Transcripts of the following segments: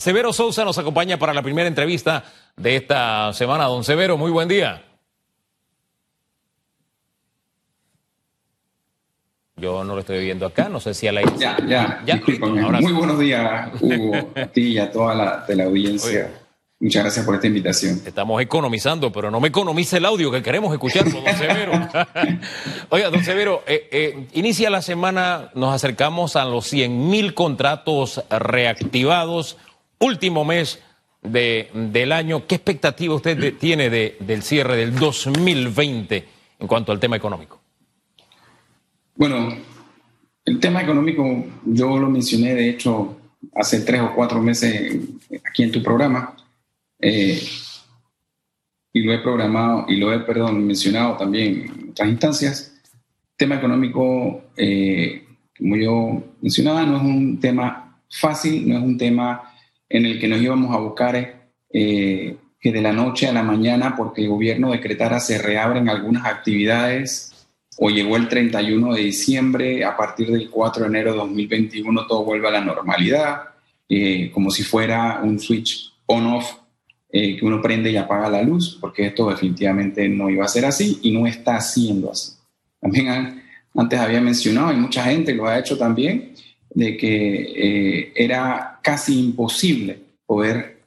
Severo Sousa nos acompaña para la primera entrevista de esta semana. Don Severo, muy buen día. Yo no lo estoy viendo acá, no sé si a la... Ya, ya, ya. Muy buenos días, Hugo, a ti y a toda la teleaudiencia. Muchas gracias por esta invitación. Estamos economizando, pero no me economice el audio que queremos escuchar, don Severo. Oiga, don Severo, eh, eh, inicia la semana, nos acercamos a los 100 mil contratos reactivados último mes de, del año. ¿Qué expectativa usted tiene de, del cierre del 2020 en cuanto al tema económico? Bueno, el tema económico yo lo mencioné, de hecho, hace tres o cuatro meses aquí en tu programa. Eh, y lo he programado y lo he, perdón, mencionado también en otras instancias. El tema económico, eh, como yo mencionaba, no es un tema fácil, no es un tema en el que nos íbamos a buscar eh, que de la noche a la mañana, porque el gobierno decretara, se reabren algunas actividades o llegó el 31 de diciembre, a partir del 4 de enero de 2021 todo vuelve a la normalidad, eh, como si fuera un switch on-off eh, que uno prende y apaga la luz, porque esto definitivamente no iba a ser así y no está siendo así. También antes había mencionado, y mucha gente lo ha hecho también, de que era casi imposible poder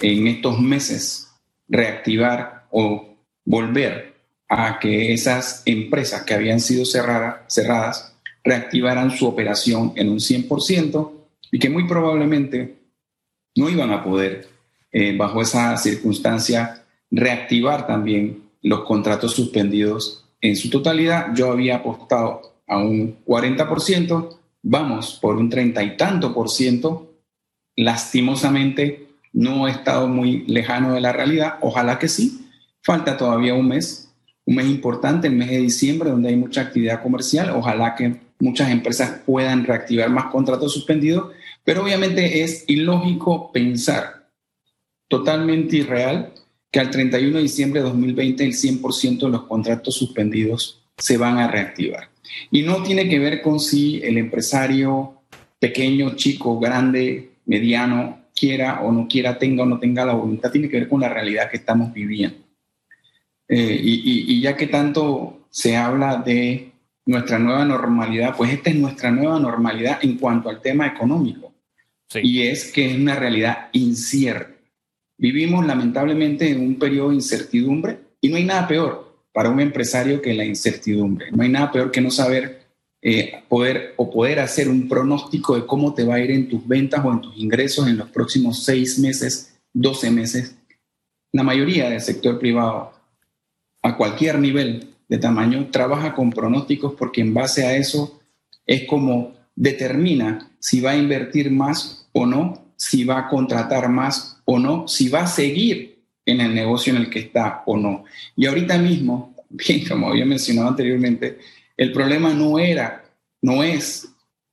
en estos meses reactivar o volver a que esas empresas que habían sido cerradas reactivaran su operación en un 100% y que muy probablemente no iban a poder, eh, bajo esa circunstancia, reactivar también los contratos suspendidos en su totalidad. Yo había apostado a un 40%, vamos por un treinta y tanto por ciento lastimosamente no he estado muy lejano de la realidad, ojalá que sí, falta todavía un mes, un mes importante, el mes de diciembre, donde hay mucha actividad comercial, ojalá que muchas empresas puedan reactivar más contratos suspendidos, pero obviamente es ilógico pensar, totalmente irreal, que al 31 de diciembre de 2020 el 100% de los contratos suspendidos se van a reactivar. Y no tiene que ver con si el empresario pequeño, chico, grande, mediano, quiera o no quiera, tenga o no tenga la voluntad, tiene que ver con la realidad que estamos viviendo. Eh, y, ya que tanto se habla de nuestra nueva normalidad, pues esta es nuestra nueva normalidad en cuanto al tema económico. Y es que es una realidad incierta. Vivimos lamentablemente en un periodo de incertidumbre y no hay nada peor para un empresario que la incertidumbre. No hay nada peor que no saber eh, poder o poder hacer un pronóstico de cómo te va a ir en tus ventas o en tus ingresos en los próximos seis meses, 12 meses. La mayoría del sector privado, a cualquier nivel de tamaño, trabaja con pronósticos porque en base a eso es como determina si va a invertir más o no, si va a contratar más o no, si va a seguir en el negocio en el que está o no. Y ahorita mismo, bien, como había mencionado anteriormente, el problema no era, no es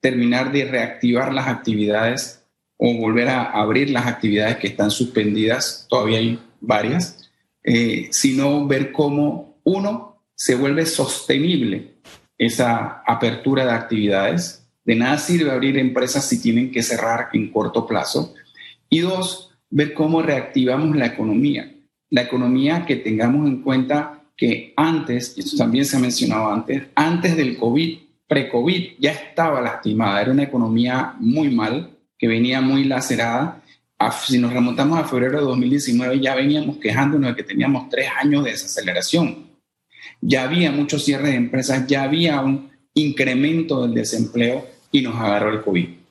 terminar de reactivar las actividades o volver a abrir las actividades que están suspendidas, todavía hay varias, eh, sino ver cómo uno se vuelve sostenible esa apertura de actividades. De nada sirve abrir empresas si tienen que cerrar en corto plazo. Y dos, ver cómo reactivamos la economía. La economía que tengamos en cuenta que antes, y esto también se ha mencionado antes, antes del COVID, pre-COVID, ya estaba lastimada, era una economía muy mal, que venía muy lacerada. Si nos remontamos a febrero de 2019, ya veníamos quejándonos de que teníamos tres años de desaceleración. Ya había muchos cierres de empresas, ya había un incremento del desempleo y nos agarró el COVID.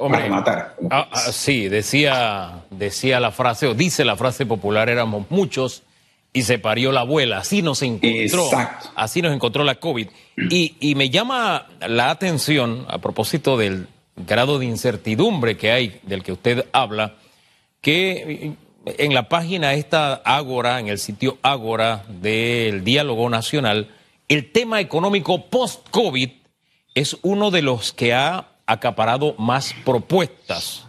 Hombre, para matar. Ah, ah, sí, decía, decía la frase, o dice la frase popular, éramos muchos y se parió la abuela. Así nos encontró. Así nos encontró la COVID. Y, y, me llama la atención, a propósito del grado de incertidumbre que hay, del que usted habla, que en la página esta Ágora, en el sitio Ágora del Diálogo Nacional, el tema económico post-COVID es uno de los que ha acaparado más propuestas.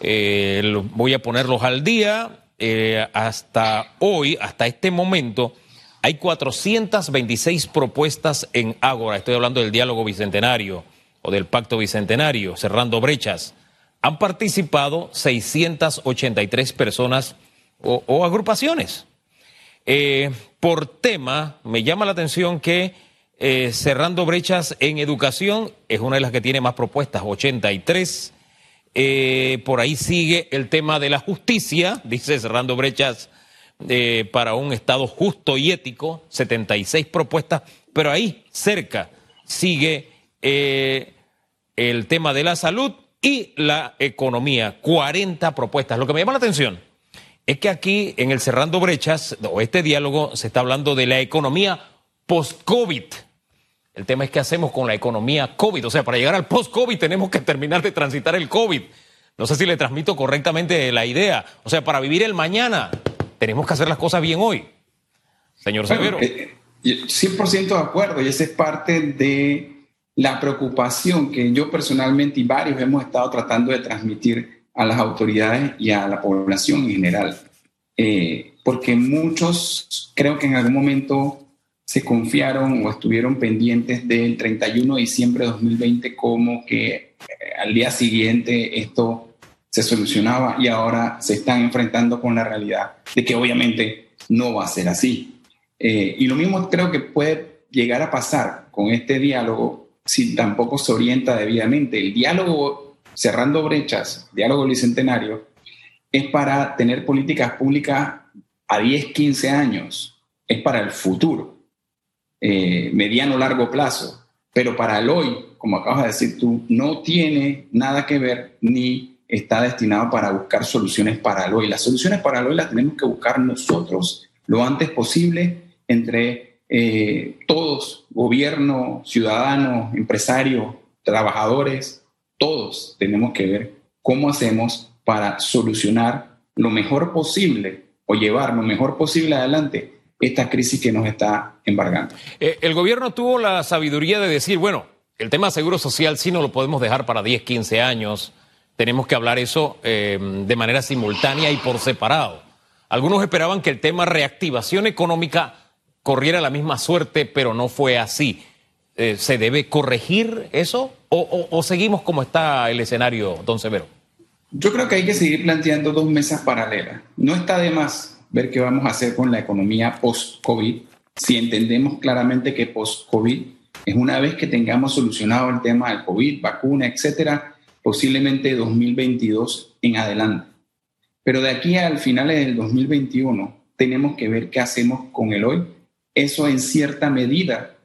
Eh, voy a ponerlos al día eh, hasta hoy, hasta este momento, hay 426 propuestas en Ágora. Estoy hablando del diálogo bicentenario o del pacto bicentenario, cerrando brechas. han participado 683 personas o, agrupaciones. Eh, por tema, me llama la atención que eh, Cerrando Brechas en Educación es una de las que tiene más propuestas, 83. Eh, por ahí sigue el tema de la justicia, dice Cerrando Brechas para un Estado justo y ético, 76 propuestas, pero ahí cerca sigue el tema de la salud y la economía, 40 propuestas. Lo que me llama la atención es que aquí en el Cerrando Brechas, o este diálogo, se está hablando de la economía post-COVID. El tema es qué hacemos con la economía COVID. O sea, para llegar al post-COVID tenemos que terminar de transitar el COVID. No sé si le transmito correctamente la idea. O sea, para vivir el mañana tenemos que hacer las cosas bien hoy. Señor Severo. 100% eh, de acuerdo y esa es parte de la preocupación que yo personalmente y varios hemos estado tratando de transmitir a las autoridades y a la población en general. Eh, porque muchos creo que en algún momento se confiaron o estuvieron pendientes del 31 de diciembre de 2020 como que eh, al día siguiente esto se solucionaba y ahora se están enfrentando con la realidad de que obviamente no va a ser así. Eh, y lo mismo creo que puede llegar a pasar con este diálogo si tampoco se orienta debidamente. El diálogo cerrando brechas, diálogo bicentenario, es para tener políticas públicas a 10, 15 años, es para el futuro, eh, mediano, largo plazo, pero para el hoy, como acabas de decir tú, no tiene nada que ver ni está destinado para buscar soluciones para el hoy. Las soluciones para el hoy las tenemos que buscar nosotros lo antes posible entre eh, todos, gobierno, ciudadanos, empresarios, trabajadores, todos tenemos que ver cómo hacemos para solucionar lo mejor posible o llevar lo mejor posible adelante esta crisis que nos está embargando. Eh, el gobierno tuvo la sabiduría de decir, bueno, el tema seguro social sí no lo podemos dejar para 10, 15 años, tenemos que hablar eso eh, de manera simultánea y por separado. Algunos esperaban que el tema reactivación económica corriera la misma suerte, pero no fue así. Eh, ¿Se debe corregir eso o, seguimos como está el escenario, don Severo? Yo creo que hay que seguir planteando dos mesas paralelas. No está de más ver qué vamos a hacer con la economía post-COVID si entendemos claramente que post-COVID es una vez que tengamos solucionado el tema del COVID, vacuna, etcétera, posiblemente 2022 en adelante. Pero de aquí al final del 2021 tenemos que ver qué hacemos con el hoy eso en cierta medida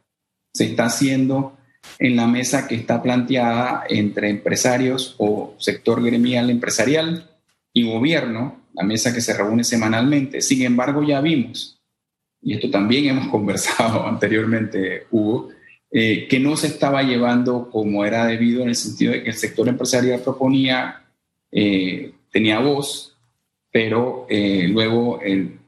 se está haciendo en la mesa que está planteada entre empresarios o sector gremial empresarial y gobierno, la mesa que se reúne semanalmente. Sin embargo, ya vimos, y esto también hemos conversado anteriormente, Hugo, eh, que no se estaba llevando como era debido en el sentido de que el sector empresarial proponía, eh, tenía voz, pero eh, luego el,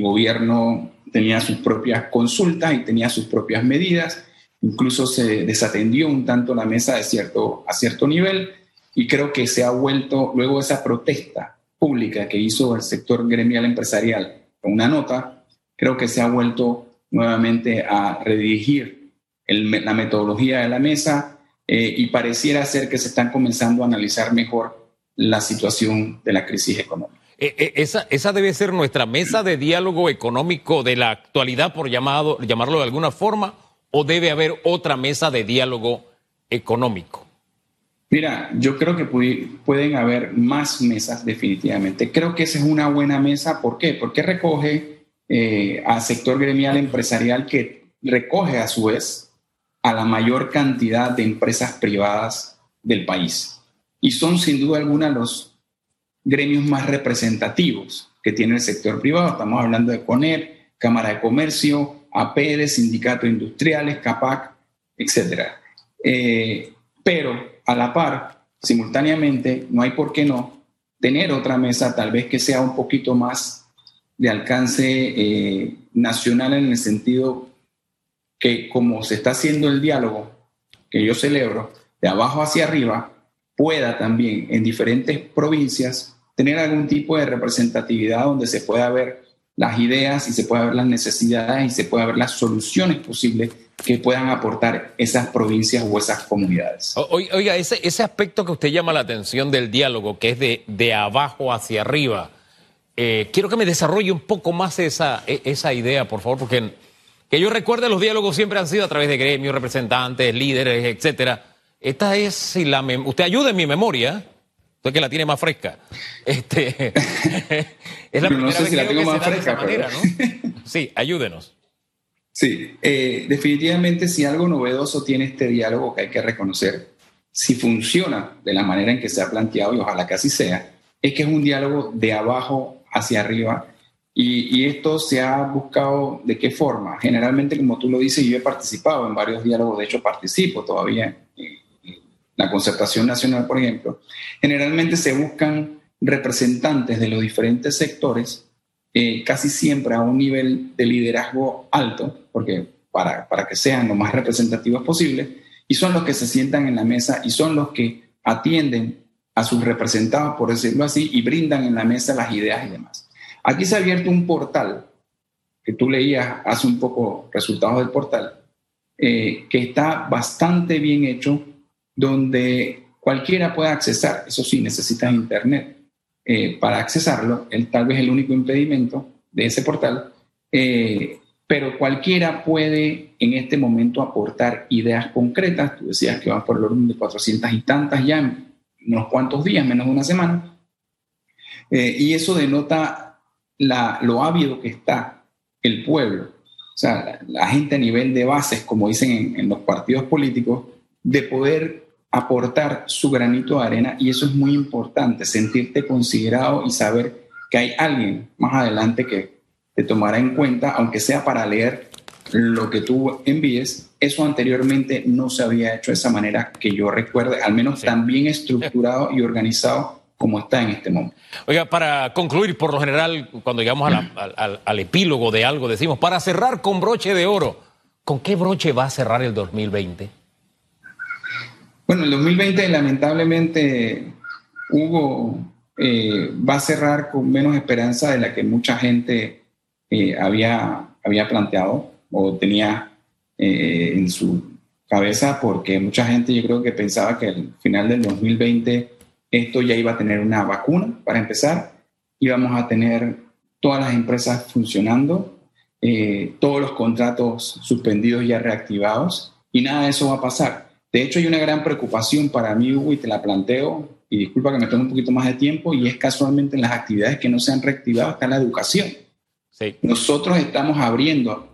gobierno tenía sus propias consultas y tenía sus propias medidas. Incluso se desatendió un tanto la mesa de cierto, a cierto nivel y creo que se ha vuelto, luego esa protesta pública que hizo el sector gremial empresarial con una nota, creo que se ha vuelto nuevamente a redirigir la metodología de la mesa eh, y pareciera ser que se están comenzando a analizar mejor la situación de la crisis económica. Eh, eh, esa, esa debe ser nuestra mesa de diálogo económico de la actualidad, por llamado, llamarlo de alguna forma, o debe haber otra mesa de diálogo económico. Mira, yo creo que pueden haber más mesas definitivamente. Creo que esa es una buena mesa. ¿Por qué? Porque recoge eh, al sector gremial empresarial que recoge a su vez a la mayor cantidad de empresas privadas del país. Y son sin duda alguna los gremios más representativos que tiene el sector privado. Estamos hablando de CONER, Cámara de Comercio, APEDE, Sindicatos Industriales, CAPAC, etc. Eh, pero a la par, simultáneamente, no hay por qué no tener otra mesa tal vez que sea un poquito más de alcance eh, nacional en el sentido que como se está haciendo el diálogo, que yo celebro, de abajo hacia arriba, pueda también en diferentes provincias tener algún tipo de representatividad donde se pueda ver las ideas y se pueda ver las necesidades y se pueda ver las soluciones posibles que puedan aportar esas provincias o esas comunidades. Oiga, ese, ese aspecto que usted llama la atención del diálogo, que es de, de abajo hacia arriba, eh, quiero que me desarrolle un poco más esa, e, esa idea, por favor, porque que yo recuerde los diálogos siempre han sido a través de gremios, representantes, líderes, etcétera. Esta es, si la usted ayuda en mi memoria, usted que la tiene más fresca. Este, es la no sé si la tengo más fresca, manera, ¿no? Sí, ayúdenos. Sí, eh, definitivamente si algo novedoso tiene este diálogo que hay que reconocer, si funciona de la manera en que se ha planteado, y ojalá que así sea, es que es un diálogo de abajo hacia arriba. Y, esto se ha buscado de qué forma. Generalmente, como tú lo dices, yo he participado en varios diálogos, de hecho participo todavía en, la concertación nacional, por ejemplo. Generalmente se buscan representantes de los diferentes sectores eh, casi siempre a un nivel de liderazgo alto, porque para, para que sean lo más representativos posible, y son los que se sientan en la mesa y son los que atienden a sus representados, por decirlo así, y brindan en la mesa las ideas y demás. Aquí se ha abierto un portal, que tú leías hace un poco resultados del portal, eh, que está bastante bien hecho, donde cualquiera puede accesar, eso sí, necesitas internet, eh, para accesarlo, el, tal vez el único impedimento de ese portal, eh, pero cualquiera puede en este momento aportar ideas concretas. Tú decías que van por el orden de 400 y tantas ya en unos cuantos días, menos de una semana. Eh, y eso denota lo ávido que está el pueblo, o sea, la, gente a nivel de bases, como dicen en, en los partidos políticos, de poder aportar su granito de arena y eso es muy importante, sentirte considerado y saber que hay alguien más adelante que te tomará en cuenta, aunque sea para leer lo que tú envíes. Eso anteriormente no se había hecho de esa manera que yo recuerde, al menos tan bien estructurado y organizado como está en este momento. Oiga, para concluir, por lo general, cuando llegamos al, al epílogo de algo, decimos, para cerrar con broche de oro, ¿con qué broche va a cerrar el 2020? Bueno, el 2020 lamentablemente Hugo eh, va a cerrar con menos esperanza de la que mucha gente eh, había, había planteado o tenía eh, en su cabeza, porque mucha gente yo creo que pensaba que al final del 2020 esto ya iba a tener una vacuna para empezar, íbamos a tener todas las empresas funcionando, todos los contratos suspendidos ya reactivados y nada de eso va a pasar. De hecho, hay una gran preocupación para mí, Hugo, y te la planteo, y disculpa que me tome un poquito más de tiempo, y es casualmente en las actividades que no se han reactivado está la educación. Nosotros estamos abriendo,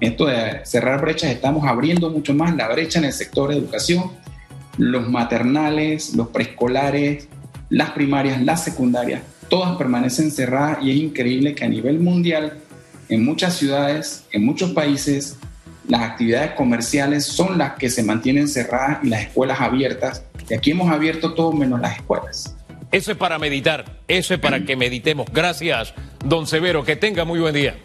esto de cerrar brechas, estamos abriendo mucho más la brecha en el sector de educación, los maternales, los preescolares, las primarias, las secundarias, todas permanecen cerradas y es increíble que a nivel mundial, en muchas ciudades, en muchos países, las actividades comerciales son las que se mantienen cerradas y las escuelas abiertas. Y aquí hemos abierto todo menos las escuelas. Eso es para meditar, eso es para que meditemos. Gracias, don Severo, que tenga muy buen día.